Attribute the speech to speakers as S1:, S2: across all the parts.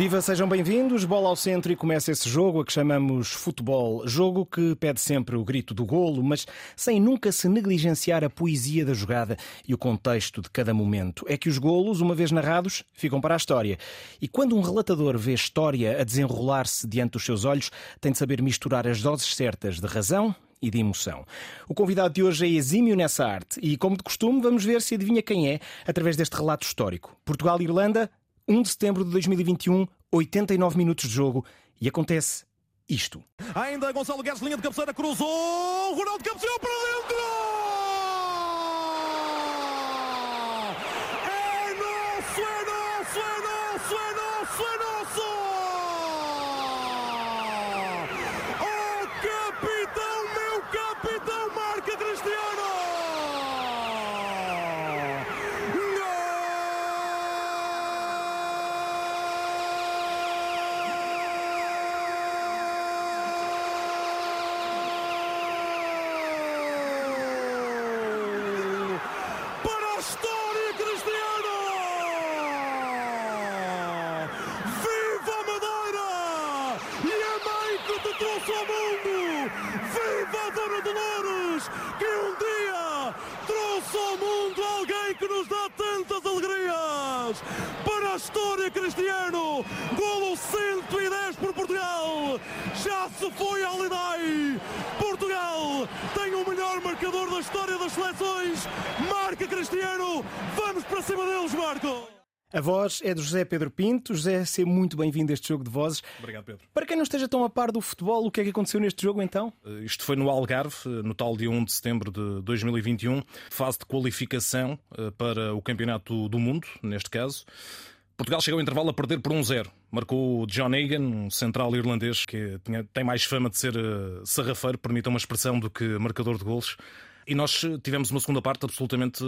S1: Viva, sejam bem-vindos. Bola ao centro e começa esse jogo a que chamamos futebol. Jogo que pede sempre o grito do golo, mas sem nunca se negligenciar a poesia da jogada e o contexto de cada momento. É que os golos, uma vez narrados, ficam para a história. E quando um relatador vê história a desenrolar-se diante dos seus olhos, tem de saber misturar as doses certas de razão e de emoção. O convidado de hoje é exímio nessa arte e, como de costume, vamos ver se adivinha quem é através deste relato histórico. Portugal-Irlanda, 1 de setembro de 2021, 89 minutos de jogo e acontece isto.
S2: Ainda Gonçalo Guedes, linha de cabeceira, cruzou, Ronaldo cabeceou para dentro!
S1: Voz é do José Pedro Pinto. José, seja muito bem-vindo a este jogo de vozes.
S3: Obrigado, Pedro.
S1: Para quem não esteja tão a par do futebol, o que é que aconteceu neste jogo então?
S3: Uh, Isto foi no Algarve, uh, no tal dia 1 de setembro de 2021, fase de qualificação uh, para o Campeonato do Mundo, neste caso. Portugal chegou ao intervalo a perder por 1-0. Marcou John Egan, um central irlandês que tem mais fama de ser sarrafeiro, permita uma expressão, do que marcador de golos. E nós tivemos uma segunda parte absolutamente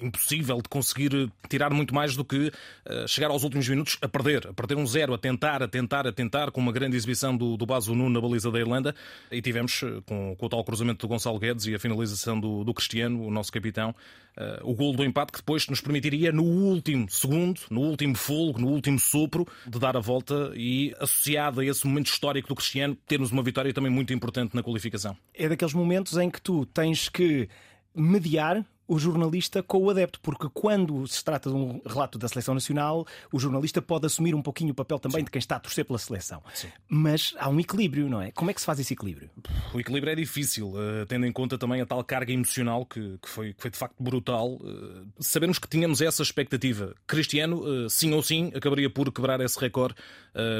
S3: impossível de conseguir tirar muito mais do que uh, chegar aos últimos minutos a perder. A perder um zero, a tentar, a tentar, a tentar, com uma grande exibição do, do Baso Nuno na baliza da Irlanda. E tivemos, uh, com, com o tal cruzamento do Gonçalo Guedes e a finalização do, do Cristiano, o nosso capitão, uh, o golo do empate que depois nos permitiria, no último segundo, no último folgo, no último sopro, de dar a volta e, associado a esse momento histórico do Cristiano, termos uma vitória também muito importante na qualificação.
S1: É daqueles momentos em que tu tens que mediar o jornalista com o adepto, porque quando se trata de um relato da seleção nacional, o jornalista pode assumir um pouquinho o papel também de quem está a torcer pela seleção. Mas há um equilíbrio, não é? Como é que se faz esse equilíbrio?
S3: O equilíbrio é difícil, eh, tendo em conta também a tal carga emocional que, que foi, que foi de facto brutal. Eh, sabermos que tínhamos essa expectativa. Cristiano, eh, sim ou sim, acabaria por quebrar esse recorde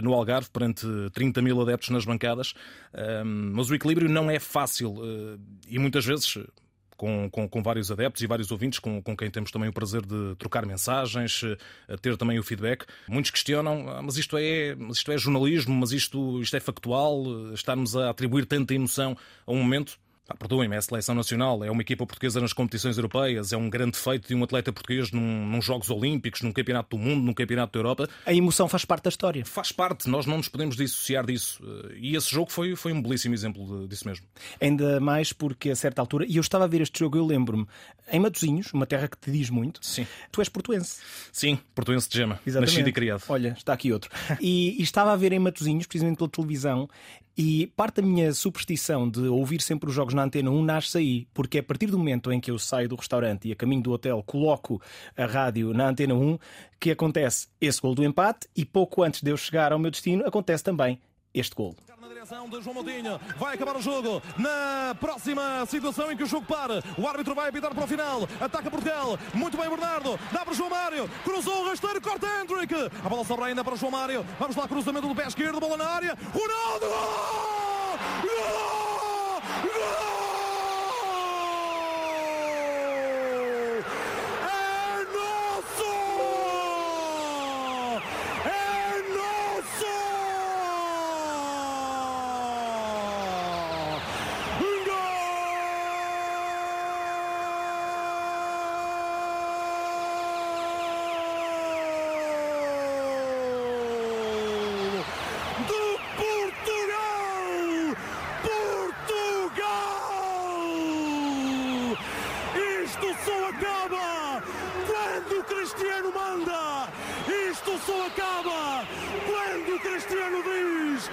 S3: no Algarve perante 30 mil adeptos nas bancadas. Eh, mas o equilíbrio não é fácil e muitas vezes. Com, com, com vários adeptos e vários ouvintes com, com quem temos também o prazer de trocar mensagens, eh, ter também o feedback. Muitos questionam, "Ah, mas isto é, isto é jornalismo, mas isto, isto é factual, eh, estarmos a atribuir tanta emoção a um momento. Ah, Perdoem-me, é a seleção nacional, é uma equipa portuguesa nas competições europeias, é um grande feito de um atleta português num, num Jogos Olímpicos, num Campeonato do Mundo, num Campeonato da Europa.
S1: A emoção faz parte da história.
S3: Faz parte, nós não nos podemos dissociar disso. E esse jogo foi, foi um belíssimo exemplo disso mesmo.
S1: Ainda mais porque a certa altura, e eu estava a ver este jogo, eu lembro-me, em Matosinhos, uma terra que te diz muito,
S3: Sim.
S1: tu és portuense.
S3: Sim, portuense de gema,
S1: Exatamente.
S3: nascido e criado.
S1: Olha, está aqui outro. E, e estava a ver em Matosinhos, precisamente pela televisão, e parte da minha superstição de ouvir sempre os jogos na antena 1 nasce aí, porque é a partir do momento em que eu saio do restaurante e a caminho do hotel coloco a rádio na antena 1 que acontece esse gol do empate e pouco antes de eu chegar ao meu destino acontece também este gol.
S2: Direção de João Moutinho, vai acabar o jogo. Na próxima situação em que o jogo para, o árbitro vai apitar para o final. Ataca Portugal, muito bem Bernardo, dá para João Mário, cruzou o rasteiro, corta Hendrick. A bola sobra ainda para João Mário. Vamos lá, cruzamento do pé esquerdo, bola na área. Ronaldo! Gol! Gol! É nosso! É nosso! Gol! Do Portugal! Portugal! o Cristiano manda! Isto só acaba quando o Cristiano diz,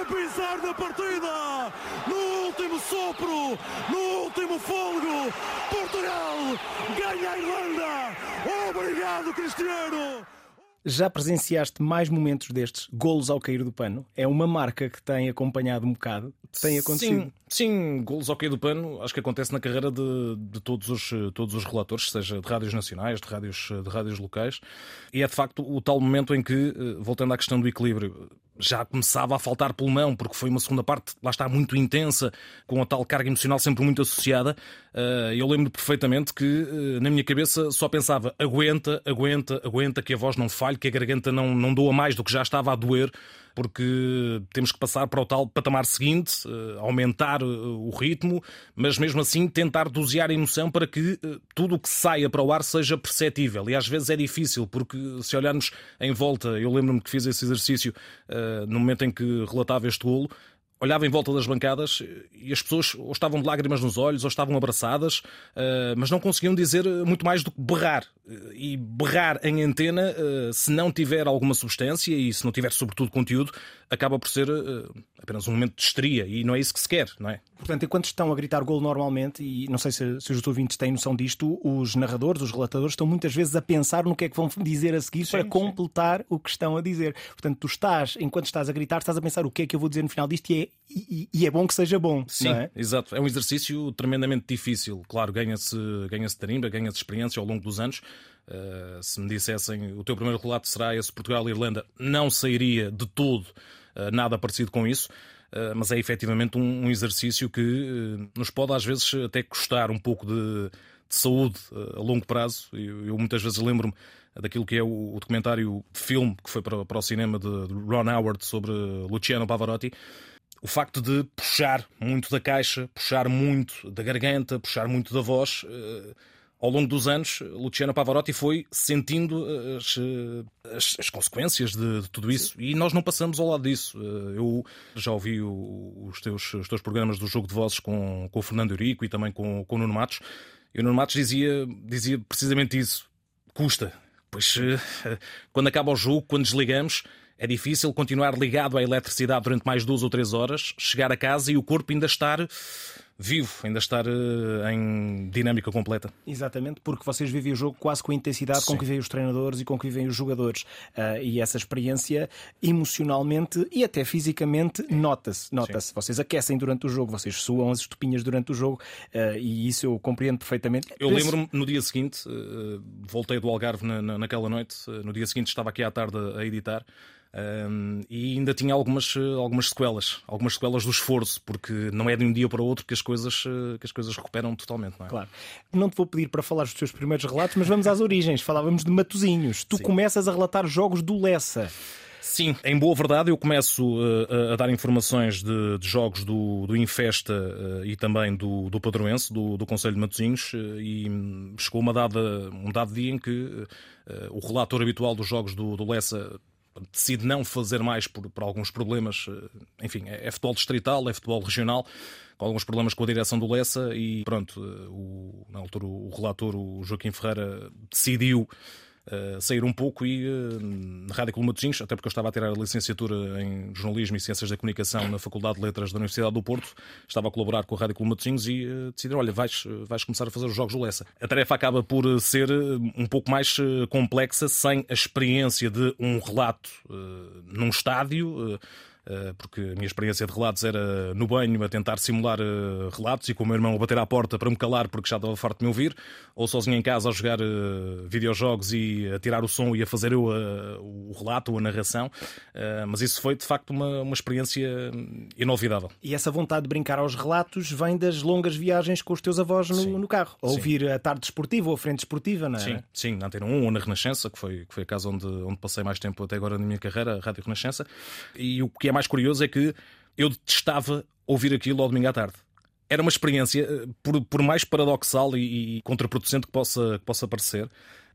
S2: apesar da partida, no último sopro, no último fôlego, Portugal ganha a Irlanda! Obrigado, Cristiano!
S1: Já presenciaste mais momentos destes, golos ao cair do pano? É uma marca que tem acompanhado um bocado? Tem acontecido?
S3: Sim, sim golos ao cair do pano, acho que acontece na carreira de, de todos, os, todos os relatores, seja de rádios nacionais, de rádios, de rádios locais. E é de facto o tal momento em que, eh, voltando à questão do equilíbrio, já começava a faltar pulmão, porque foi uma segunda parte, lá está, muito intensa, com a tal carga emocional sempre muito associada. Eh, eu lembro perfeitamente que eh, na minha cabeça só pensava aguenta, aguenta, aguenta, que a voz não falhe, que a garganta não, não doa mais do que já estava a doer porque temos que passar para o tal patamar seguinte, eh, aumentar o ritmo, mas mesmo assim tentar dosear a emoção para que tudo o que saia para o ar seja perceptível. E às vezes é difícil, porque se olharmos em volta, eu lembro-me que fiz esse exercício no momento em que relatava este golo, olhava em volta das bancadas e as pessoas ou estavam de lágrimas nos olhos ou estavam abraçadas, eh, mas não conseguiam dizer muito mais do que berrar. E berrar em antena, eh, se não tiver alguma substância e se não tiver, sobretudo, conteúdo, acaba por ser eh, apenas um momento de histeria e não é isso que se quer, não é?
S1: Portanto, enquanto estão a gritar gol normalmente, e não sei se, se os ouvintes têm noção disto, os narradores, os relatadores, estão muitas vezes a pensar no que é que vão dizer a seguir sim, para completar sim. o que estão a dizer. Portanto, tu estás, enquanto estás a gritar, estás a pensar o que é que eu vou dizer no final disto e é, e, e é bom que seja bom.
S3: Sim,
S1: é?
S3: exato. É um exercício tremendamente difícil. Claro, ganha-se ganha tarimba, ganha-se experiência ao longo dos anos. Uh, se me dissessem o teu primeiro relato será esse Portugal-Irlanda, não sairia de todo uh, nada parecido com isso. Uh, mas é efetivamente um, um exercício que nos pode às vezes até custar um pouco de, de saúde a longo prazo. Eu, eu muitas vezes lembro-me daquilo que é o, o documentário filme que foi para, para o cinema de, de Ron Howard sobre Luciano Pavarotti o facto de puxar muito da caixa, puxar muito da garganta, puxar muito da voz, ao longo dos anos, Luciano Pavarotti foi sentindo eh, as, eh, as, as consequências de, de, tudo isso Sim. e nós não passamos ao lado disso. Eh, eu já ouvi o, os, teus, os teus programas do Jogo de Vozes com, com o Fernando Eurico e também com, com o Nuno Matos, e o Nuno Matos dizia, dizia precisamente isso: custa. Pois quando acaba o jogo, quando desligamos, é difícil continuar ligado à eletricidade durante mais duas ou três horas, chegar a casa e o corpo ainda estar vivo, ainda estar uh, em dinâmica completa.
S1: Exatamente, porque vocês vivem o jogo quase com a intensidade Sim. com que vivem os treinadores e com que vivem os jogadores. Uh, e essa experiência, emocionalmente e até fisicamente, nota-se. Nota-se. Vocês aquecem durante o jogo, vocês suam as estupinhas durante o jogo uh, e isso eu compreendo perfeitamente.
S3: Eu Penso... lembro-me no dia seguinte, voltei do Algarve na, na, naquela noite, no dia seguinte estava aqui à tarde a editar. Um, e ainda tinha algumas, algumas sequelas, algumas sequelas do esforço, porque não é de um dia para o outro que as coisas, que as coisas recuperam totalmente. Não é?
S1: Claro. Não te vou pedir para falar dos teus primeiros relatos, mas vamos às origens. Falávamos de Matozinhos. Tu Sim. começas a relatar jogos do Lessa.
S3: Sim, em boa verdade, eu começo uh, a dar informações de, de jogos do, do Infesta uh, e também do, do Padroense, do, do Conselho de Matosinhos, uh, e chegou uma dada, um dado dia em que o relator habitual dos jogos do, do Lessa decide não fazer mais por, por, alguns problemas. Eh, enfim, é, é, futebol distrital, é futebol regional, com alguns problemas com a direção do Lessa e pronto, eh, o, na altura o relator, o Joaquim Ferreira, decidiu Uh, sair um pouco e uh, na Rádio Clube até porque eu estava a tirar a licenciatura em Jornalismo e Ciências da Comunicação na Faculdade de Letras da Universidade do Porto, estava a colaborar com a Rádio Clube e uh, decidiram, olha, vais, vais começar a fazer os Jogos do Lessa. A tarefa acaba por ser um pouco mais complexa, sem a experiência de um relato num estádio eh, porque a minha experiência de relatos era no banho a tentar simular eh, relatos e com o meu irmão a bater à porta para me calar porque já estava farto de me ouvir, ou sozinho em casa a jogar eh, videojogos e a tirar o som e a fazer eu o relato ou a narração. Mas isso foi de facto uma, uma experiência inolvidável.
S1: E essa vontade de brincar aos relatos vem das longas viagens com os teus avós no, no carro, a ouvir a tarde esportiva ou a frente esportiva, não é?
S3: Sim, sim, na Antena 1 ou na Renascença, que foi, que foi a casa onde, onde passei mais tempo até agora na minha carreira, a Rádio Renascença. E o que é mais curioso é que eu detestava ouvir aquilo ao domingo à tarde. Era uma experiência, eh, por, por mais paradoxal e, e contraproducente que possa, que possa parecer,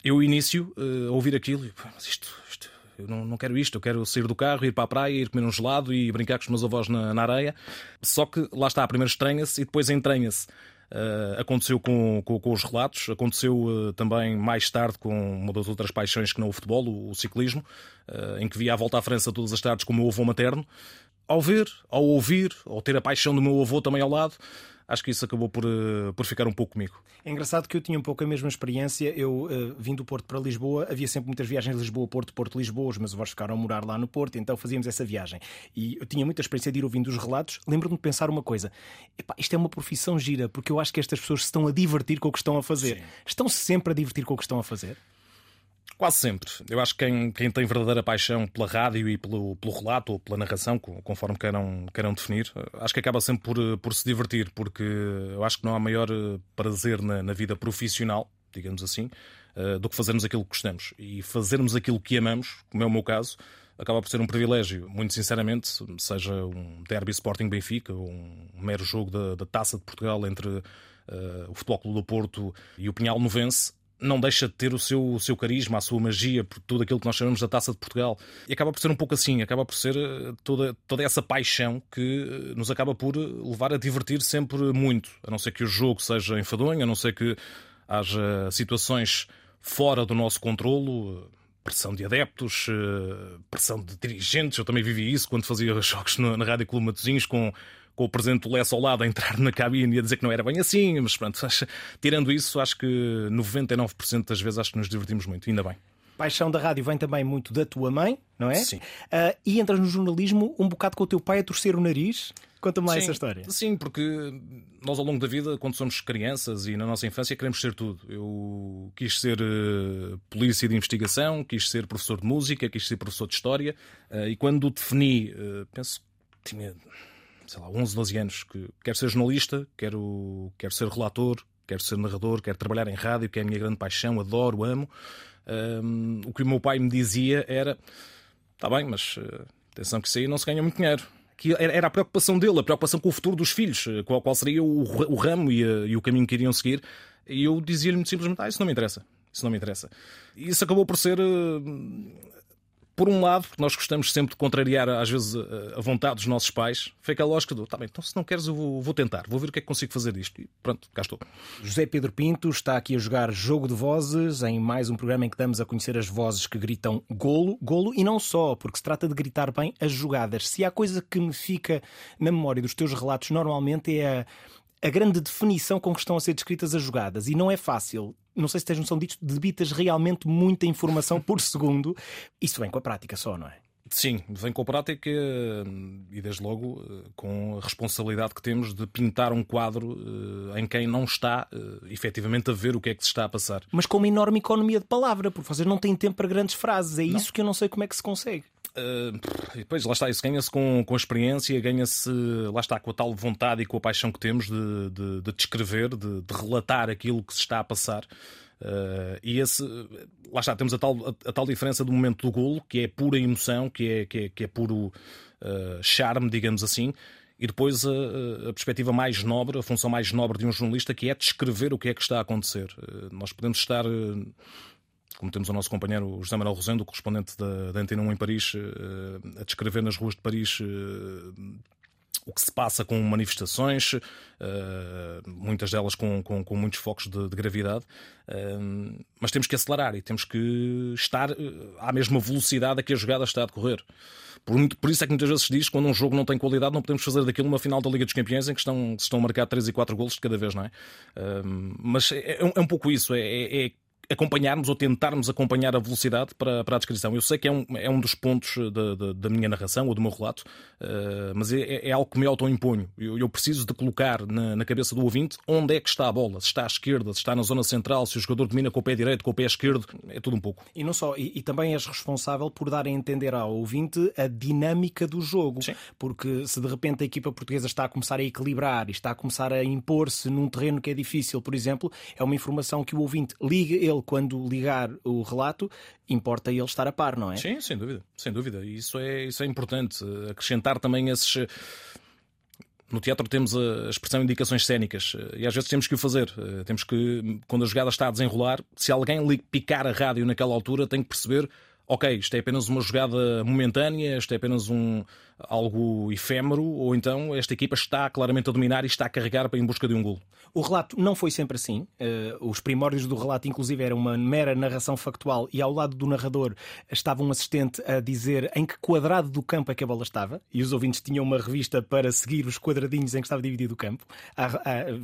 S3: eu início uh, a ouvir aquilo e, mas isto, isto eu não, não, quero isto, eu quero sair do carro, ir para a praia, ir comer um gelado e brincar com os meus avós na, na areia. Só que lá está, primeiro estranha-se e depois entranha-se. Uh, aconteceu com, com, com, os relatos, aconteceu uh, também mais tarde com uma das outras paixões que não o futebol, o, o ciclismo, uh, em que via a volta à França todas as tardes com o meu avô materno. Ao ver, ao ouvir, ao ter a paixão do meu avô também ao lado, acho que isso acabou por, uh, por ficar um pouco comigo.
S1: É engraçado que eu tinha um pouco a mesma experiência. Eu uh, vim do Porto para Lisboa, havia sempre muitas viagens de Lisboa-Porto, Porto-Lisboa. Os meus avós ficaram a morar lá no Porto, então fazíamos essa viagem. E eu tinha muita experiência de ir ouvindo os relatos. Lembro-me de pensar uma coisa: epá, isto é uma profissão gira, porque eu acho que estas pessoas se estão a divertir com o que estão a fazer. Estão-se sempre a divertir com o que estão a fazer?
S3: Quase sempre. Eu acho que quem, quem tem verdadeira paixão pela rádio e pelo, pelo relato ou pela narração, conforme queiram, queiram definir, acho que acaba sempre por, por se divertir, porque eu acho que não há maior eh, prazer na, na vida profissional, digamos assim, uh, do que fazermos aquilo que gostamos. E fazermos aquilo que amamos, como é o meu caso, acaba por ser um privilégio, muito sinceramente, seja um derby Sporting Benfica ou um mero jogo da, da Taça de Portugal entre uh, o Futebol Clube do Porto e o Pinhal Novense, não deixa de ter o seu, o seu carisma, a sua magia, por tudo aquilo que nós chamamos da Taça de Portugal. E acaba por ser um pouco assim, acaba por ser eh, toda, toda essa paixão que eh, nos acaba por levar a divertir sempre muito. A não ser que o jogo seja enfadonho, a não ser que haja situações fora do nosso controlo, pressão de adeptos, eh, pressão de dirigentes. Eu também vivi isso quando fazia jogos na Rádio Clube Matosinhos com com o presidente do Lessa ao lado a entrar na cabine e a dizer que não era bem assim, mas pronto, tirando isso, acho que 99% das vezes acho que nos divertimos muito, ainda bem.
S1: Paixão da rádio vem também muito da tua mãe, não é?
S3: Sim.
S1: Uh, e entras no jornalismo um bocado com o teu pai a torcer o nariz. Conta mais essa história.
S3: Sim, porque nós ao longo da vida, quando somos crianças e na nossa infância, queremos ser tudo. Eu quis ser uh, polícia de investigação, quis ser professor de música, quis ser professor de história. Uh, e quando defini, penso que tinha sei lá, 11, 12 anos, que quero ser jornalista, quero, quero ser relator, quero ser narrador, quero trabalhar em rádio, que é a minha grande paixão, adoro, amo. Um, o que o meu pai me dizia era: está bem, mas uh, atenção que isso aí não se ganha muito dinheiro. Que era a preocupação dele, a preocupação com o futuro dos filhos, eh, qual, qual seria o, o ramo e, a, e, o caminho que iriam seguir. E eu dizia-lhe muito simplesmente: ah, isso não me interessa. Isso não me interessa. E isso acabou por ser uh, por um lado, porque nós gostamos sempre de contrariar às vezes a vontade dos nossos pais, foi aquela lógica do, tá bem, então se não queres eu vou, vou, tentar, vou ver o que é que consigo fazer disto. E pronto, cá estou.
S1: José Pedro Pinto está aqui a jogar Jogo de Vozes, em mais um programa em que damos a conhecer as vozes que gritam golo, golo, e não só, porque se trata de gritar bem as jogadas. Se há coisa que me fica na memória dos teus relatos, normalmente é a a grande definição com que estão a ser descritas as jogadas. E não é fácil. Não sei se tens noção disto, debitas realmente muita informação por segundo. Isso vem com a prática só, não é?
S3: Sim, vem com a prática e, desde logo, com a responsabilidade que temos de pintar um quadro eh, em quem não está eh, efetivamente a ver o que é que se está a passar.
S1: Mas com uma enorme economia de palavra, porque vocês não têm tempo para grandes frases. É não. isso que eu não sei como é que se consegue.
S3: Uh, pois, lá está, isso ganha-se com, com a experiência, ganha-se, lá está, com a tal vontade e com a paixão que temos de, de, de descrever, de, de, relatar aquilo que se está a passar. Uh, e esse, lá está, temos a tal, a, a, tal diferença do momento do golo, que é pura emoção, que é, que é, que é puro uh, charme, digamos assim, e depois a, a, perspectiva mais nobre, a função mais nobre de um jornalista, que é descrever o que é que está a acontecer. Nós podemos estar como temos o nosso companheiro José Manuel Rosendo, correspondente da, da Antena 1 em Paris, uh, a descrever nas ruas de Paris uh, o que se passa com manifestações, uh, muitas delas com, com, com muitos focos de, de gravidade, mas temos que acelerar e temos que estar à mesma velocidade a que a jogada está a decorrer. Por, por, isso é que muitas vezes se diz que quando um jogo não tem qualidade, não podemos fazer daquilo uma final da Liga dos Campeões em que estão, estão a marcar 3 e 4 golos de cada vez, não é? mas é, é, um pouco isso, é, é, é acompanharmos ou tentarmos acompanhar a velocidade para, para a descrição. Eu sei que é um, é um dos pontos da, da, da minha narração ou do meu relato, uh, mas é, é, algo que me autoimponho. Eu, eu preciso de colocar na, na, cabeça do ouvinte onde é que está a bola. Se está à esquerda, se está na zona central, se o jogador domina com o pé direito, com o pé esquerdo, é tudo um pouco.
S1: E não só, e, e também és responsável por dar a entender ao ouvinte a dinâmica do jogo.
S3: Sim.
S1: Porque se de repente a equipa portuguesa está a começar a equilibrar e está a começar a impor-se num terreno que é difícil, por exemplo, é uma informação que o ouvinte liga ele ele, quando ligar o relato, importa ele estar a par, não é?
S3: Sim, sem dúvida, sem dúvida. Isso é, isso é importante. Acrescentar também esses. No teatro temos a expressão indicações cénicas e às vezes temos que o fazer. Temos que, quando a jogada está a desenrolar, se alguém picar a rádio naquela altura, tem que perceber ok, isto é apenas uma jogada momentânea, isto é apenas um, algo efêmero, ou então esta equipa está claramente a dominar e está a carregar para em busca de um gol.
S1: O relato não foi sempre assim. Uh, os primórdios do relato, inclusive, era uma mera narração factual e ao lado do narrador estava um assistente a dizer em que quadrado do campo é que a bola estava e os ouvintes tinham uma revista para seguir os quadradinhos em que estava dividido o campo.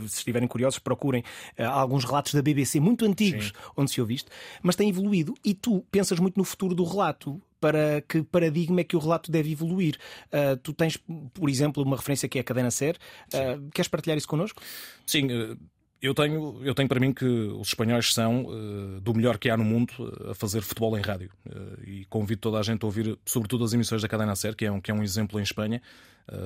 S1: Se estiverem curiosos, procurem uh, alguns relatos da BBC muito antigos Sim. onde se ouve isto, mas tem evoluído e tu pensas muito no futuro do relato para que paradigma é que o relato deve evoluir. Uh, tu tens, por exemplo, uma referência que é a cadena SER. Uh, queres partilhar isso connosco?
S3: Sim. Uh... Eu tenho, eu tenho para mim que os espanhóis são uh, do melhor que há no mundo a fazer futebol em rádio. Uh, e convido toda a gente a ouvir, sobretudo as emissões da Cadena Ser, que é um, que é um exemplo em Espanha,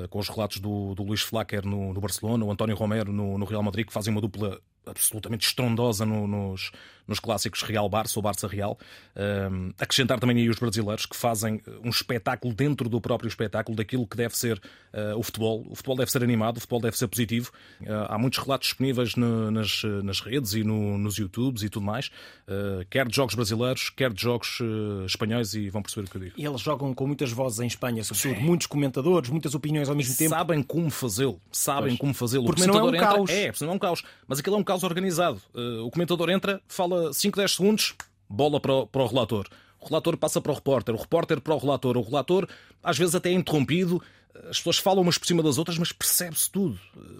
S3: com os relatos do, do Luís Flacker no, no Barcelona, o António Romero no, no Real Madrid, que fazem uma dupla absolutamente estrondosa no, nos, nos clássicos Real-Barça ou Barça-Real. Um, acrescentar também aí os brasileiros que fazem um espetáculo dentro do próprio espetáculo daquilo que deve ser uh, o futebol. O futebol deve ser animado, o futebol deve ser positivo. Uh, há muitos relatos disponíveis no, nas, nas redes e no, nos YouTubes e tudo mais, uh, quer de jogos brasileiros, quer de jogos espanhóis, e vão perceber o que eu digo.
S1: E eles jogam com muitas vozes em Espanha, sobretudo, muitos comentadores, muitas opiniões ao mesmo tempo.
S3: Sabem como fazê-lo, sabem pois. como fazê-lo.
S1: Porque o comentador não é um
S3: entra...
S1: caos.
S3: É, não é um caos, mas aquilo é um caos organizado. o comentador entra, fala 5, 10 segundos segundos, bola para o, para o relator. O relator passa para o repórter, o repórter para o relator. O relator, às vezes, até é interrompido. As pessoas falam umas por cima das outras, mas percebe-se tudo.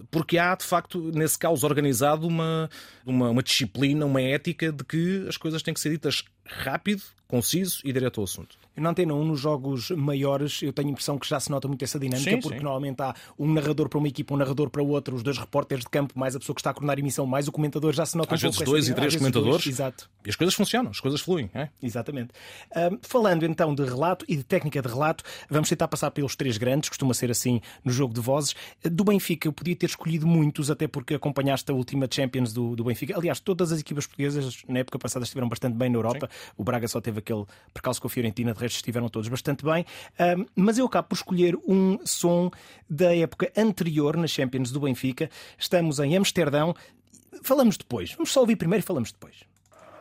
S3: Porque há, de facto, nesse caos organizado, uma, uma, uma disciplina, uma ética de que as coisas têm que ser ditas rápido, conciso e direto ao assunto.
S1: Na Antena 1, nos jogos maiores, eu tenho a impressão que já se nota muito essa dinâmica, sim, porque sim. normalmente há um narrador para uma equipa, um narrador para outra, os dois repórteres de campo, mais a pessoa que está a coordenar a emissão, mais o comentador, já se nota
S3: Às
S1: um
S3: vezes dois e três comentadores.
S1: Dois, exato.
S3: E as coisas funcionam, as coisas fluem. É?
S1: Exatamente. Um, falando então de relato e de técnica de relato, vamos tentar passar pelos três grandes, costuma ser assim no jogo de vozes. Do Benfica, eu podia ter escolhido muitos, até porque acompanhaste a última Champions do, do Benfica. Aliás, todas as equipas portuguesas na época passada estiveram bastante bem na Europa. Sim. O Braga só teve aquele percalço com a Fiorentina, de resto estiveram todos bastante bem. Um, mas eu acabo por escolher um som da época anterior na Champions do Benfica. Estamos em Amsterdão. Falamos depois. Vamos só ouvir primeiro e falamos depois.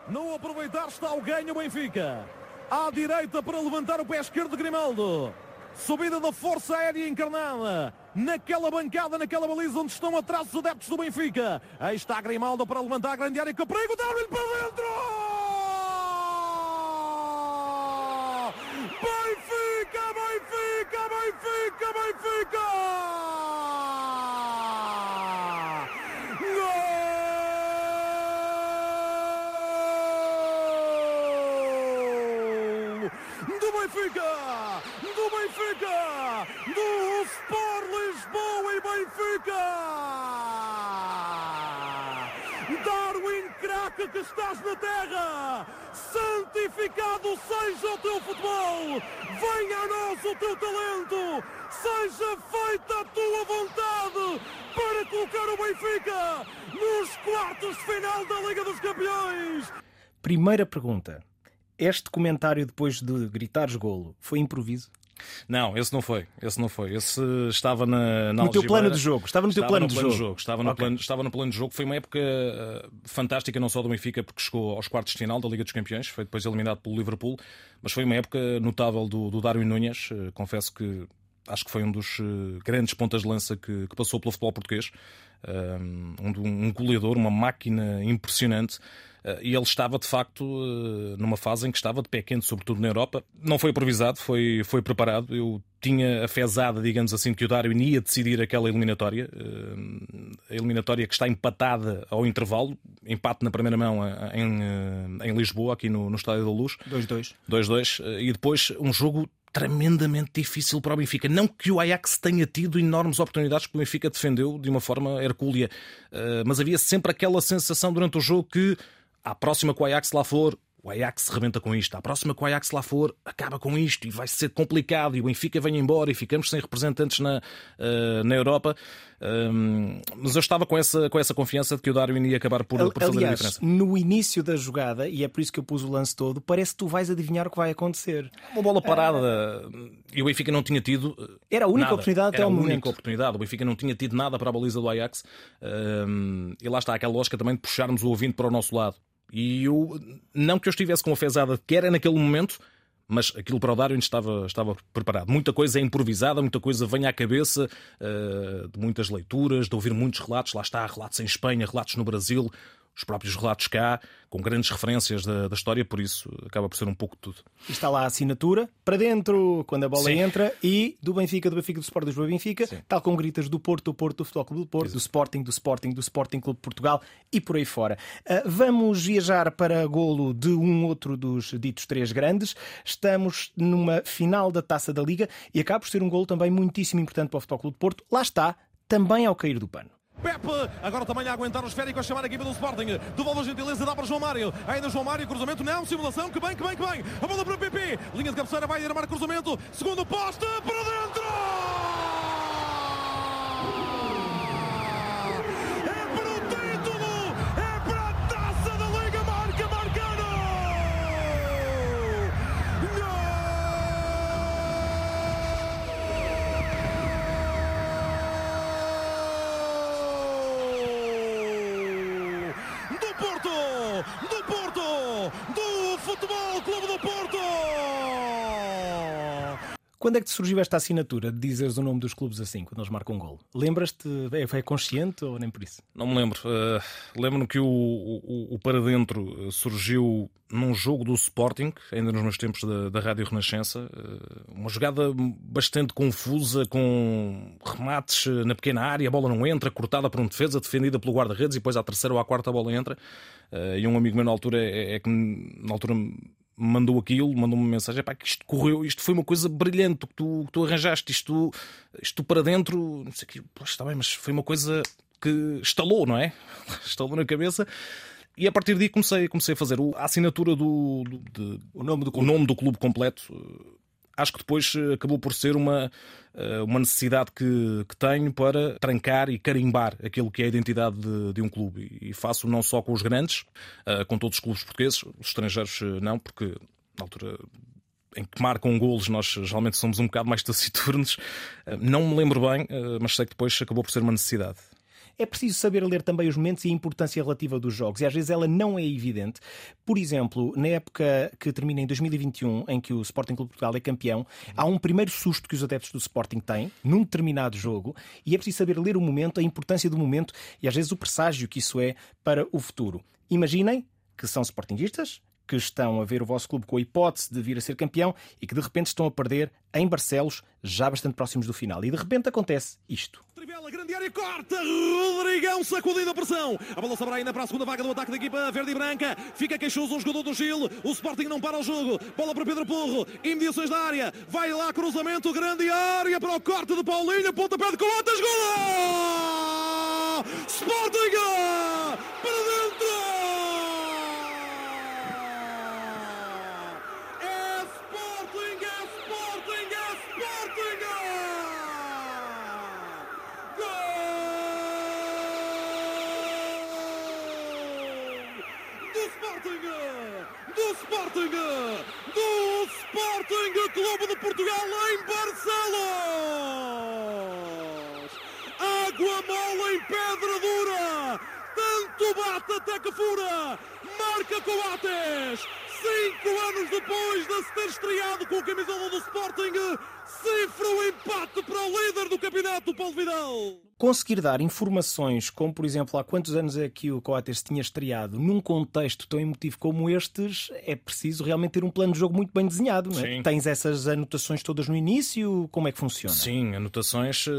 S2: No aproveitar está o ganho Benfica. À direita para levantar o pé esquerdo Grimaldo. Subida da força aérea encarnada. Naquela bancada, naquela baliza onde estão atrás os adeptos do Benfica. Aí está Grimaldo para levantar a grande área. Que perigo, dá-lhe para dentro! Benfica! Do Benfica! Do Benfica! Do Sport Lisboa e Benfica! Darwin, craque que estás na terra! Santificado seja o teu futebol, venha a nós o teu talento, seja feita a tua vontade para colocar o Benfica nos quartos de final da Liga dos Campeões.
S1: Primeira pergunta. Este comentário depois de gritares golo foi improviso?
S3: Não, esse não foi. Esse não foi. Esse estava na, na
S1: no teu plano de jogo. Estava no teu
S3: estava
S1: plano,
S3: no
S1: plano
S3: de jogo. Estava, no okay. plano, estava no plano de jogo. Foi uma época uh, fantástica, não só do Benfica, porque chegou aos quartos de final da Liga dos Campeões, foi depois eliminado pelo Liverpool, mas foi uma época notável do, do Darwin Nunes. Uh, confesso que acho que foi um dos uh, grandes pontas de lança que, que, passou pelo futebol português. Um, um goleador, uma máquina impressionante. Eh, e ele estava de facto eh, numa fase em que estava de pé quente, sobretudo na Europa. Não foi improvisado, foi, foi preparado. Eu tinha a fezada, digamos assim, que o Darwin ia decidir aquela eliminatória. Eh, a eliminatória que está empatada ao intervalo, empate na primeira mão em, em Lisboa, aqui no, no Estádio da Luz.
S1: 2-2.
S3: 2-2. E depois um jogo tremendamente difícil para o Benfica. Não que o Ajax tenha tido enormes oportunidades que o Benfica defendeu de uma forma hercúlea, mas havia sempre aquela sensação durante o jogo que à próxima que o Ajax lá for, o Ajax se rebenta com isto. À próxima que o Ajax lá for, acaba com isto e vai ser complicado. E o Benfica vem embora e ficamos sem representantes na, uh, na Europa. Um, mas eu estava com essa, com essa confiança de que o Darwin ia acabar por, por fazer
S1: Aliás,
S3: a diferença.
S1: No início da jogada, e é por isso que eu pus o lance todo, parece que tu vais adivinhar o que vai acontecer.
S3: Uma bola parada uh... e o Benfica não tinha tido.
S1: Era a única
S3: nada.
S1: oportunidade até
S3: Era
S1: ao momento.
S3: a única oportunidade. O Benfica não tinha tido nada para a baliza do Ajax. Um, e lá está aquela lógica também de puxarmos o ouvinte para o nosso lado. E eu, não que eu estivesse com a fezada que era naquele momento, mas aquilo para o Darwin estava, estava preparado. Muita coisa é improvisada, muita coisa vem à cabeça uh, de muitas leituras, de ouvir muitos relatos. Lá está, relatos em Espanha, relatos no Brasil, os próprios relatos cá, com grandes referências da, da, história, por isso acaba por ser um pouco de tudo.
S1: Está lá a assinatura, para dentro, quando a bola Sim. entra, e do Benfica, do Benfica, do Sport, do Benfica, Sim. tal como gritas do Porto, do Porto, do Futebol Clube do Porto, Exato. do Sporting, do Sporting, do Sporting Clube de Portugal e por aí fora. Uh, vamos viajar para golo de um outro dos ditos três grandes. Estamos numa final da Taça da Liga e acaba por ser um golo também muitíssimo importante para o Futebol Clube de Porto. Lá está, também ao cair do pano.
S2: Pepe, agora também a aguentar o esférico a chamar a equipa do Sporting. Devolve a gentileza, dá para João Mário. Ainda João Mário, cruzamento, não, simulação, que bem, que bem, que bem. A bola para o PP, linha de cabeceira, vai armar cruzamento. Segundo poste, para dentro!
S1: Quando é que te surgiu esta assinatura de dizeres o nome dos clubes assim, quando eles marcam um gol? Lembras-te? É, é consciente ou nem por isso?
S3: Não me lembro. Uh, Lembro-me que o, o, o, Para Dentro surgiu num jogo do Sporting, ainda nos meus tempos da, da Rádio Renascença. Uh, uma jogada bastante confusa, com remates na pequena área, a bola não entra, cortada por um defesa, defendida pelo guarda-redes, e depois à terceira ou à quarta a bola entra. Uh, e um amigo meu na altura é, é que na altura mandou aquilo, mandou uma mensagem, pá, que isto correu, isto foi uma coisa brilhante que tu, que tu arranjaste, isto, isto para dentro, não sei o que, pois está bem, mas foi uma coisa que estalou, não é? estalou na cabeça. E a partir daí comecei, comecei a fazer a assinatura do, do de, o, nome do clube. o nome do clube completo acho que depois eh, acabou por ser uma, eh, uma necessidade que, que tenho para trancar e carimbar aquilo que é a identidade de, de um clube. E faço não só com os grandes, eh, com todos os clubes portugueses, os estrangeiros não, porque na altura em que marcam golos, nós geralmente somos um bocado mais taciturnos. Não me lembro bem, mas sei que depois acabou por ser uma necessidade
S1: é preciso saber ler também os momentos e a importância relativa dos jogos. E às vezes ela não é evidente. Por exemplo, na época que termina em 2021, em que o Sporting Clube Portugal é campeão, há um primeiro susto que os adeptos do Sporting têm num determinado jogo e é preciso saber ler o momento, a importância do momento e às vezes o presságio que isso é para o futuro. Imaginem que são sportinguistas, que estão a ver o vosso clube com a hipótese de vir a ser campeão e que de repente estão a perder em Barcelos, já bastante próximos do final. E de repente acontece isto.
S2: Trivela, grande área, corta, Rodrigão sacudindo a pressão. A bola sobra ainda para a segunda vaga do ataque da equipa verde e branca. Fica queixoso um jogador do Gil. O Sporting não para o jogo. Bola para Pedro Porro. Imediações da área. Vai lá, cruzamento, grande área para o corte de Paulinho. Pontapé de Coates, gol! Sporting! Para dentro!
S1: Conseguir dar informações, como por exemplo há quantos anos é que o Coates tinha estreado, num contexto tão emotivo como estes, é preciso realmente ter um plano de jogo muito bem desenhado. Não é? Tens essas anotações todas no início? Como é que funciona?
S3: Sim, anotações. Uh...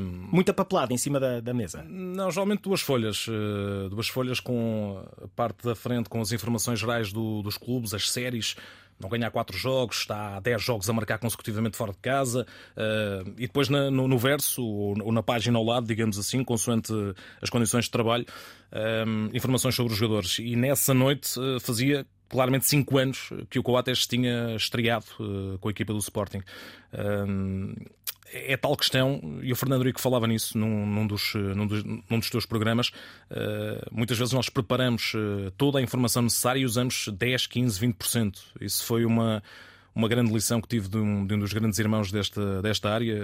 S1: Muita papelada em cima da, da, mesa?
S3: Não, geralmente duas folhas. Uh, duas folhas com a parte da frente com as informações gerais do, dos clubes, as séries não ganha quatro jogos, está a 10 jogos a marcar consecutivamente fora de casa, uh, e depois na, no, no, verso, ou, ou, na página ao lado, digamos assim, consoante as condições de trabalho, uh, informações sobre os jogadores. E nessa noite uh, fazia claramente 5 anos que o Coates tinha estreado com a equipa do Sporting é tal questão, e o Fernando Rico falava nisso num, num, dos, num, dos, num dos teus programas. Uh, muitas vezes nós preparamos uh, toda a informação necessária e usamos 10, 15, 20%. Isso foi uma, uma grande lição que tive de um, de um dos grandes irmãos desta, desta área,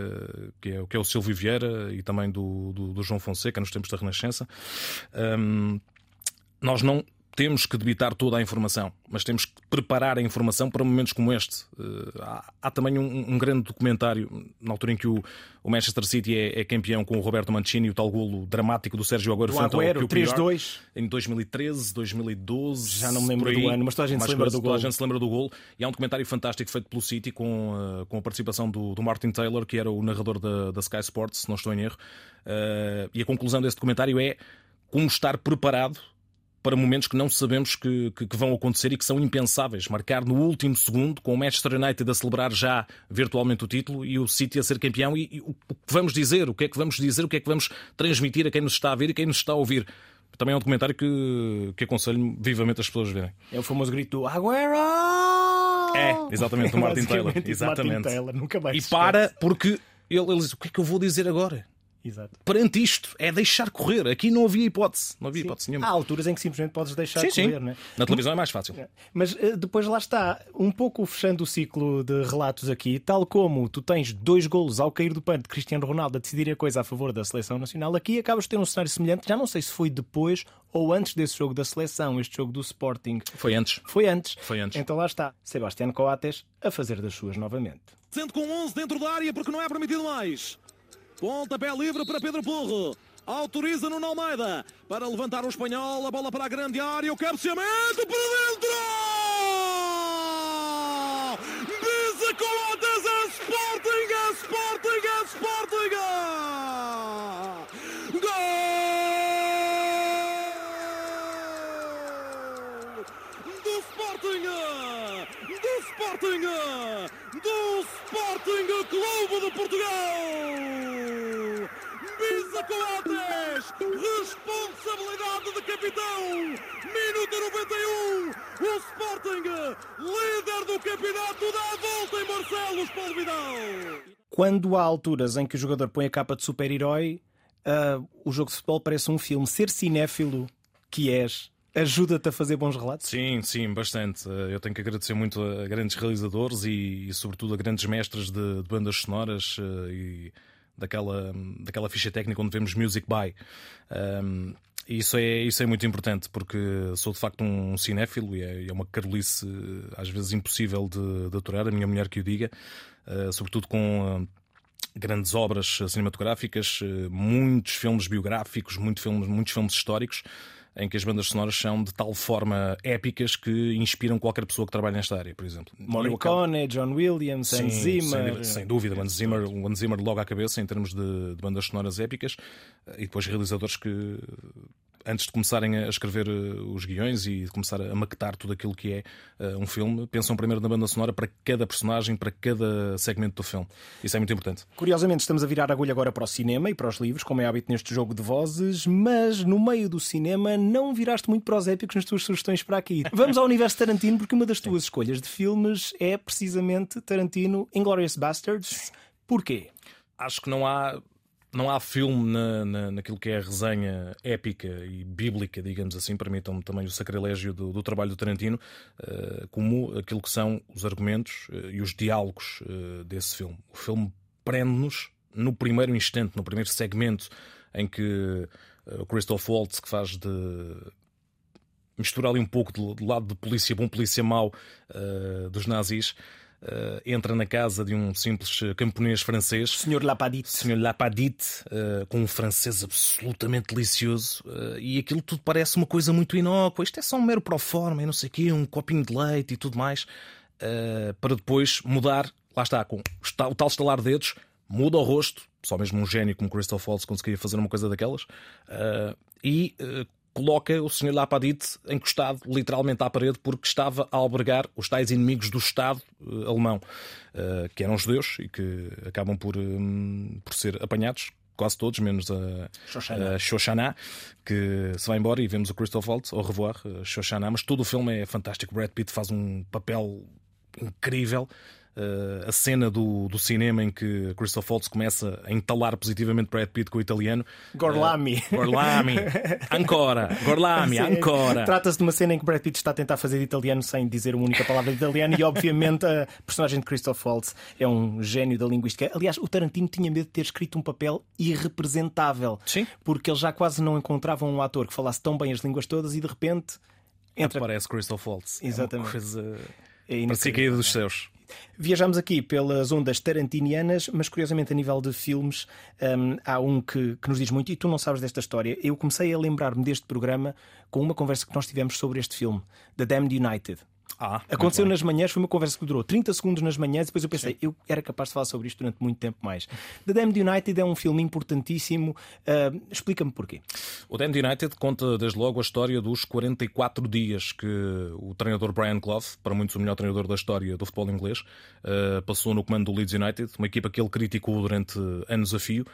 S3: que é, que é o Silvio Vieira e também do, do, do João Fonseca, nos tempos da Renascença. Um, nós não temos que debitar toda a informação, mas temos que preparar a informação para momentos como este. Uh, há, há, também um, um, grande documentário, na altura em que o, o Manchester City é, é, campeão com o Roberto Mancini e o tal golo dramático do Sérgio Agüero
S1: ao 3-2
S3: em 2013, 2012.
S1: Já não me lembro aí, do ano, mas toda a gente se lembra do gol.
S3: a gente se lembra do gol. E há um documentário fantástico feito pelo City com, uh, com a participação do, do, Martin Taylor, que era o narrador da, da Sky Sports, se não estou em erro. Uh, e a conclusão desse documentário é como estar preparado para momentos que não sabemos que, que, que, vão acontecer e que são impensáveis. Marcar no último segundo, com o Manchester United a celebrar já virtualmente o título e o City a ser campeão. E, e o, que vamos dizer, o que é que vamos dizer, o que é que vamos transmitir a quem nos está a ver e quem nos está a ouvir. Também é um documentário que, que aconselho vivamente as pessoas a verem.
S1: É o famoso grito do Aguero!
S3: É, exatamente, do Martin Taylor. Exatamente. Martin
S1: Taylor, nunca mais
S3: e para, porque ele, ele diz: o que é que eu vou dizer agora?
S1: Exato.
S3: Perante isto, é deixar correr. Aqui não havia hipótese. Não havia sim. hipótese nenhuma.
S1: Há alturas em que simplesmente podes deixar sim, correr.
S3: Sim.
S1: Né?
S3: Na televisão é mais fácil. É.
S1: Mas uh, depois lá está, um pouco fechando o ciclo de relatos aqui, tal como tu tens dois golos ao cair do pano de Cristiano Ronaldo a decidir a coisa a favor da seleção nacional, aqui acabas de ter um cenário semelhante. Já não sei se foi depois ou antes desse jogo da seleção, este jogo do Sporting.
S3: Foi antes.
S1: Foi antes.
S3: Foi antes.
S1: Então lá está, Sebastián Coates a fazer das suas novamente.
S2: Sendo com 11 dentro da área porque não é permitido mais. Pontapé livre para Pedro Porro. Autoriza no Almeida para levantar o espanhol. A bola para a grande área. O cabeceamento para dentro! Bisa Sporting! Do Sporting! Do Sporting Clube de Portugal! Coates, responsabilidade de capitão, minuto 91, o Sporting, líder do campeonato, dá a volta em Marcelos, Paulo Vidal.
S1: Quando há alturas em que o jogador põe a capa de super-herói, uh, o jogo de futebol parece um filme. Ser cinéfilo que és, ajuda-te a fazer bons relatos?
S3: Sim, sim, bastante. Eu tenho que agradecer muito a grandes realizadores e, e sobretudo, a grandes mestres de, de bandas sonoras uh, e daquela, daquela ficha técnica onde vemos Music By. Um, isso é, isso é muito importante porque sou de facto um cinéfilo e é, é uma carolice às vezes impossível de, de aturar, a minha mulher que o diga, uh, sobretudo com. Uh, grandes obras cinematográficas, muitos filmes biográficos, muito filmes, muitos filmes históricos em que as bandas sonoras são de tal forma épicas que inspiram qualquer pessoa que trabalha nesta área, por exemplo.
S1: Morricone, John Williams, Hans Zimmer.
S3: Sem, sem dúvida, Hans Zimmer, o Hans Zimmer logo à cabeça em termos de, de bandas sonoras épicas e depois realizadores que antes de começarem a escrever eh, os guiões e de começar a maquetar tudo aquilo que é uh, um filme, pensam primeiro na banda sonora para cada personagem, para cada segmento do filme. Isso é muito importante.
S1: Curiosamente, estamos a virar a agulha agora para o cinema e para os livros, como é hábito neste jogo de vozes, mas no meio do cinema não viraste muito para os épicos nas tuas sugestões para aqui. Vamos ao universo Tarantino, porque uma das tuas escolhas de filmes é precisamente Tarantino Inglourious Bastards. Porquê?
S3: Acho que não há não há filme na, na, naquilo que é a resenha épica e bíblica, digamos assim, permitam-me também o sacrilégio do, do trabalho do Tarantino, uh, como aquilo que são os argumentos uh, e os diálogos uh, desse filme. O filme prende-nos no primeiro instante, no primeiro segmento em que o Christoph Waltz, que faz de mistura ali um pouco do, do lado de polícia bom, polícia mau dos nazis, Uh, entra na casa de um simples eh, camponês francês.
S1: Senhor Lapadite.
S3: Senhor Lapadite, uh, com um francês absolutamente delicioso. Uh, e aquilo tudo parece uma coisa muito inócua. Isto é só um mero proforma e não sei o quê, um copinho de leite e tudo mais. para depois mudar, lá está, com o tal estalar de dedos, muda o rosto. Só mesmo um gênio como Christoph Waltz conseguia fazer uma coisa daquelas. e coloca o Sr. Lapadite encostado literalmente à parede porque estava a albergar os tais inimigos do Estado uh, alemão, uh, que eram judeus e que acabam por, um, por ser apanhados. Quase todos, menos a Shoshana. a Shoshana, que se vai embora e vemos o Christoph Waltz, au revoir, Shoshana. Mas todo o filme é fantástico. Brad Pitt faz um papel incrível. Uh, a cena do, do cinema em que Christoph Waltz começa a entalar positivamente Brad Pitt com o italiano.
S1: Gorlami.
S3: Uh, Gorlami. Ancora. Gorlami. Sim, ancora.
S1: Trata-se de uma cena em que Brad Pitt está a tentar fazer italiano sem dizer uma única palavra de italiano e, obviamente, a personagem de Christoph Waltz é um gênio da linguística. Aliás, o Tarantino tinha medo de ter escrito um papel irrepresentável.
S3: Sim.
S1: Porque ele já quase não encontrava um ator que falasse tão bem as línguas todas e, de repente
S3: Entra... Aparece Crystal Falls.
S1: Exatamente.
S3: É uma coisa... É Parecia caída dos céus.
S1: Viajamos aqui pelas ondas tarantinianas, mas curiosamente a nível de filmes um, há um que, que, nos diz muito e tu não sabes desta história. Eu comecei a lembrar-me deste programa com uma conversa que nós tivemos sobre este filme, The Damned United.
S3: Ah,
S1: Aconteceu nas manhãs, foi uma conversa que durou 30 segundos nas manhãs depois eu pensei, Sim. eu era capaz de falar sobre isto durante muito tempo mais. The Damned United é um filme importantíssimo. Uh, Explica-me porquê.
S3: O Damned United conta desde logo a história dos 44 dias que o treinador Brian Clough, para muitos o melhor treinador da história do futebol inglês, uh, passou no comando do Leeds United, uma equipa que ele criticou durante anos a fio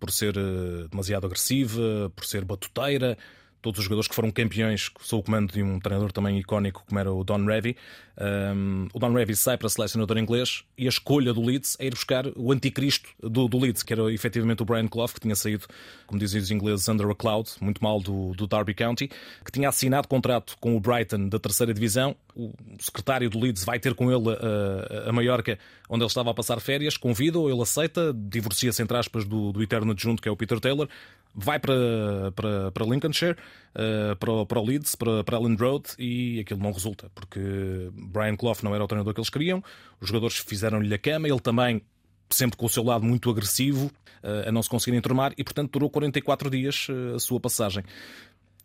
S3: por ser uh, demasiado agressiva, por ser batuteira todos os jogadores que foram campeões sob o comando de um treinador também icónico como era o Don Revy. Um, o Don Revy sai para selecionador inglês e a escolha do Leeds é ir buscar o anticristo do, do Leeds, que era efetivamente o Brian Clough, que tinha saído, como dizem os ingleses, under a cloud, muito mal do, do Derby County, que tinha assinado contrato com o Brighton da terceira divisão. O secretário do Leeds vai ter com ele a, a, Maiorca, onde ele estava a passar férias, convida-o, ele aceita, divorcia-se entre aspas do, do eterno adjunto, que é o Peter Taylor, vai para, para, para Lincolnshire, uh, para, para o Leeds, para, para Ellen Road e aquilo não resulta, porque Brian Clough não era o treinador que eles queriam, os jogadores fizeram-lhe a cama, ele também sempre com o seu lado muito agressivo, uh, a não se conseguir enturmar e portanto durou 44 dias uh, a sua passagem.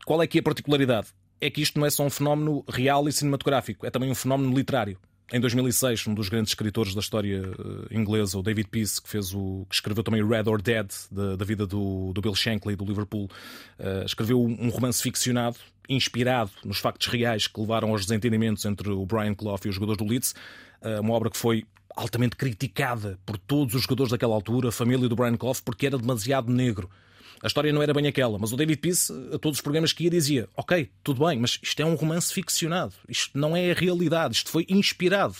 S3: Qual é que é a particularidade? É que isto não é só um fenómeno real e cinematográfico, é também um fenómeno literário. Em 2006, um dos grandes escritores da história uh, inglesa, o David Peace, que, fez o, que escreveu também Red or Dead, da, da vida do, do, Bill Shankly, do Liverpool, uh, escreveu um romance ficcionado, inspirado nos factos reais que levaram aos desentendimentos entre o Brian Clough e os jogadores do Leeds. Uh, uma obra que foi altamente criticada por todos os jogadores daquela altura, a família do Brian Clough, porque era demasiado negro a história não era bem aquela, mas o David Peace, a todos os programas que ia, dizia: Ok, tudo bem, mas isto é um romance ficcionado, isto não é a realidade, isto foi inspirado.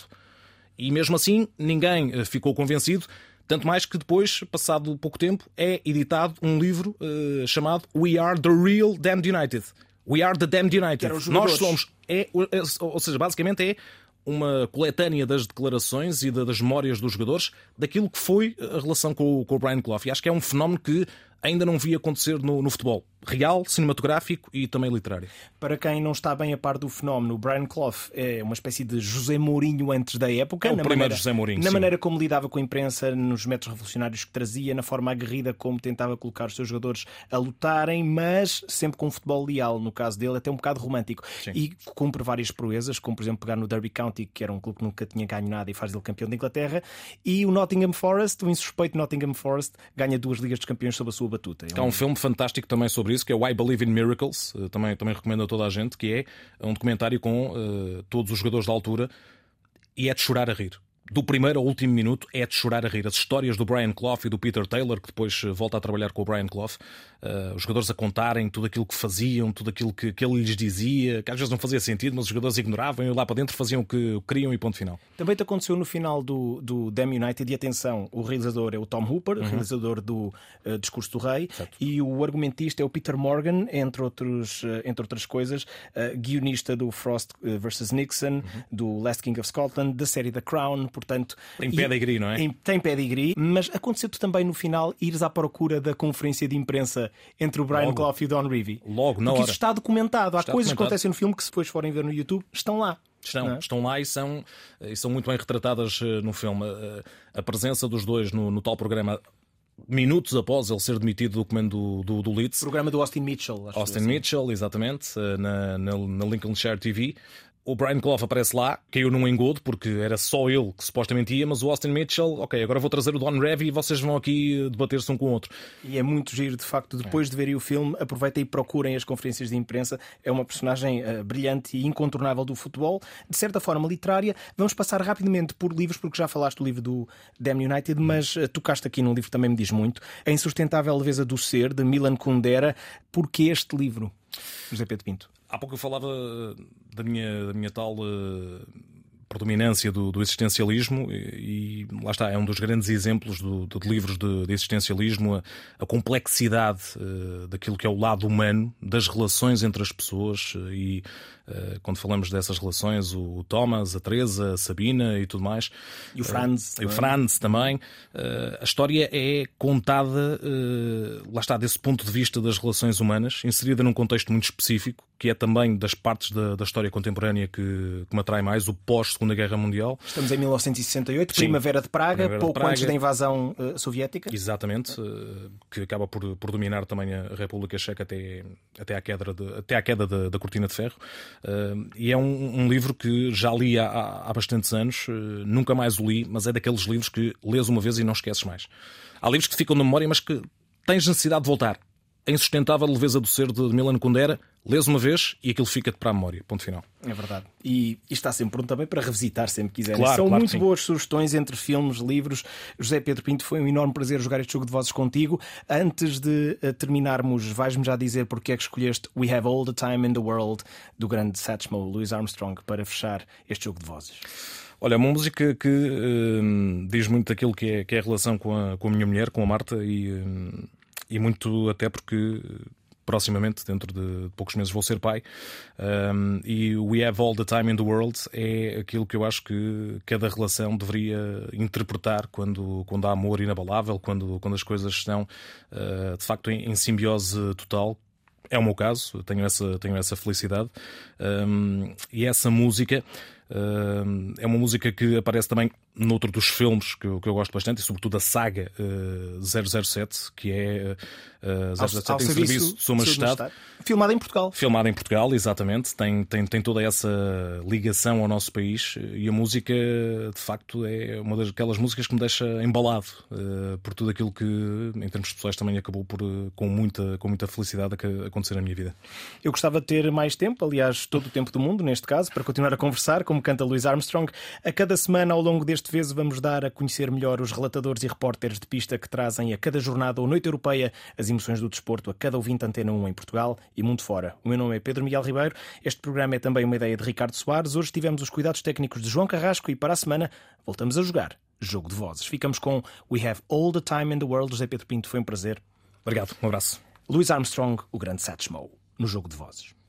S3: E mesmo assim, ninguém eh, ficou convencido. Tanto mais que depois, passado pouco tempo, é editado um livro uh, chamado We Are the Real Damned United. We Are the Damned United. Nós somos. É, é, ou seja, basicamente é uma coletânea das declarações e das memórias dos jogadores daquilo que foi a relação com o, com o Brian Clough. E acho que é um fenómeno que ainda não vi acontecer no, no futebol real, cinematográfico e também literário.
S1: Para quem não está bem a par do fenómeno, Brian Clough é uma espécie de José Mourinho antes da época.
S3: É o na primeiro maneira, José Mourinho.
S1: Na
S3: sim.
S1: maneira como lidava com a imprensa, nos métodos revolucionários que trazia, na forma aguerrida como tentava colocar os seus jogadores a lutarem, mas sempre com um futebol leal, no caso dele, até um bocado romântico. Sim. E cumpre várias proezas, como por exemplo pegar no Derby County, que era um clube que nunca tinha ganho nada e faz dele campeão da Inglaterra, e o Nottingham Forest, o insuspeito Nottingham Forest, ganha duas Ligas dos Campeões sob a sua batuta.
S3: É um, um filme fantástico também sobre isso, que é o I Believe in Miracles, eh, também, também recomendo a toda a gente, que é um documentário com uh, todos os jogadores da altura e é de chorar a rir do primeiro ao último minuto é de chorar a rir. As histórias do Brian Clough e do Peter Taylor, que depois eh, volta a trabalhar com o Brian Clough, uh, os jogadores a contarem tudo aquilo que faziam, tudo aquilo que, que ele lhes dizia, que às vezes não fazia sentido, mas os jogadores ignoravam e lá para dentro faziam o que queriam e ponto final.
S1: Também te aconteceu no final do, do Damn United, e atenção, o realizador é o Tom Hooper, uhum. realizador do uh, Discurso do Rei, certo. e o argumentista é o Peter Morgan, entre, outros, uh, entre outras coisas, guionista do Frost vs. Nixon, uhum. do Last King of Scotland, da série The Crown, portanto.
S3: Tem pedigree, não é?
S1: Tem pedigree, mas aconteceu-te também no final ires à procura da conferência de imprensa entre o Brian Logo. Clough e o Don Revy.
S3: Logo, na
S1: Porque isso está documentado. Há está coisas documentado. que acontecem no filme que, se depois forem ver no YouTube, estão lá.
S3: Estão, é? estão lá e são, e são muito bem retratadas eh, no filme. Eh, a presença dos dois no, no tal programa minutos após ele ser demitido do comando do, do, do Leeds.
S1: Programa do Austin Mitchell.
S3: Austin assim. Mitchell, exatamente, eh, na, na, na Lincolnshire TV o Brian Clough aparece lá, caiu num engodo, porque era só ele que supostamente ia, mas o Austin Mitchell, ok, agora vou trazer o Don Revy e vocês vão aqui debater-se um com o outro.
S1: E é muito giro, de facto, depois é. de verem o filme, aproveitem e procurem as conferências de imprensa. É uma personagem uh, brilhante e incontornável do futebol, de certa forma literária. Vamos passar rapidamente por livros, porque já falaste do livro do Damn United, mas uh, tocaste aqui num livro que também me diz muito. A Insustentável Leveza do Ser, de Milan Kundera. Porquê este livro, José Pedro Pinto?
S3: Há pouco eu falava eh, da minha, da minha tal uh, predominância do, do existencialismo e, e, lá está, é um dos grandes exemplos do, de livros de, de existencialismo, a, a complexidade uh, daquilo que é o lado humano, das relações entre as pessoas e quando falamos dessas relações, o Thomas, a Teresa, a Sabina e tudo mais.
S1: E o Franz.
S3: E o Franz também. A história é contada, lá está, desse ponto de vista das relações humanas, inserida num contexto muito específico, que é também das partes da, da história contemporânea que, que me atrai mais, o pós-Segunda Guerra Mundial.
S1: Estamos em 1968, Sim, Primavera de Praga, Primavera pouco de Praga. antes da invasão uh, soviética.
S3: Exatamente, uh, que acaba por, por dominar também a República Checa até, até à queda, de, até à queda da, da Cortina de Ferro. E é um, um, livro que já li há, há bastantes anos, nunca mais o li, mas é daqueles livros que lês uma vez e não esqueces mais. Há livros que ficam na memória, mas que tens necessidade de voltar a insustentável leveza do ser de Milan Kundera, lês uma vez e aquilo fica-te para a memória. Ponto final.
S1: É verdade. E, e, está sempre pronto também para revisitar sempre quiserem. Claro, São claro muito boas sugestões entre filmes, livros. José Pedro Pinto, foi um enorme prazer jogar este jogo de vozes contigo. Antes de uh, terminarmos, vais-me já dizer porque é que escolheste We Have All the Time in the World do grande Satchmo, Louis Armstrong, para fechar este jogo de vozes.
S3: Olha, é uma música que uh, diz muito daquilo que é, que é a relação com a, com a minha mulher, com a Marta, e. Uh, e muito até porque proximamente, dentro de poucos meses, vou ser pai. Um, e We Have All the Time in the World é aquilo que eu acho que cada relação deveria interpretar quando, quando há amor inabalável, quando, quando as coisas estão uh, de facto em, em simbiose total. É o meu caso, tenho essa, tenho essa felicidade. Um, e essa música uh, é uma música que aparece também noutro dos filmes que eu, que eu gosto bastante, e sobretudo a saga uh, eh, 007, que é uh, 007 ao, ao em serviço, serviço de Sua Majestade.
S1: Filmada em Portugal.
S3: Filmada em Portugal, exatamente. Tem, tem, tem toda essa ligação ao nosso país e a música, de facto, é uma daquelas músicas que me deixa embalado uh, por tudo aquilo que, em termos pessoais, também acabou por, com, muita, com muita felicidade, acontecer na minha vida.
S1: Eu gostava de ter mais tempo, aliás, todo o tempo do mundo, neste caso, para continuar a conversar, como canta Louis Armstrong. A cada semana, ao longo deste vez, vamos dar a conhecer melhor os relatadores e repórteres de pista que trazem a cada jornada ou noite europeia as emoções do desporto a cada ouvinte Antena 1 em Portugal e mundo fora. O meu nome é Pedro Miguel Ribeiro. Este programa é também uma ideia de Ricardo Soares. Hoje tivemos os cuidados técnicos de João Carrasco e para a semana voltamos a jogar Jogo de Vozes. Ficamos com We Have All the Time in the World. José Pedro Pinto, foi um prazer.
S3: Obrigado, um abraço.
S1: Louis Armstrong, o grande Satchmo, no Jogo de Vozes.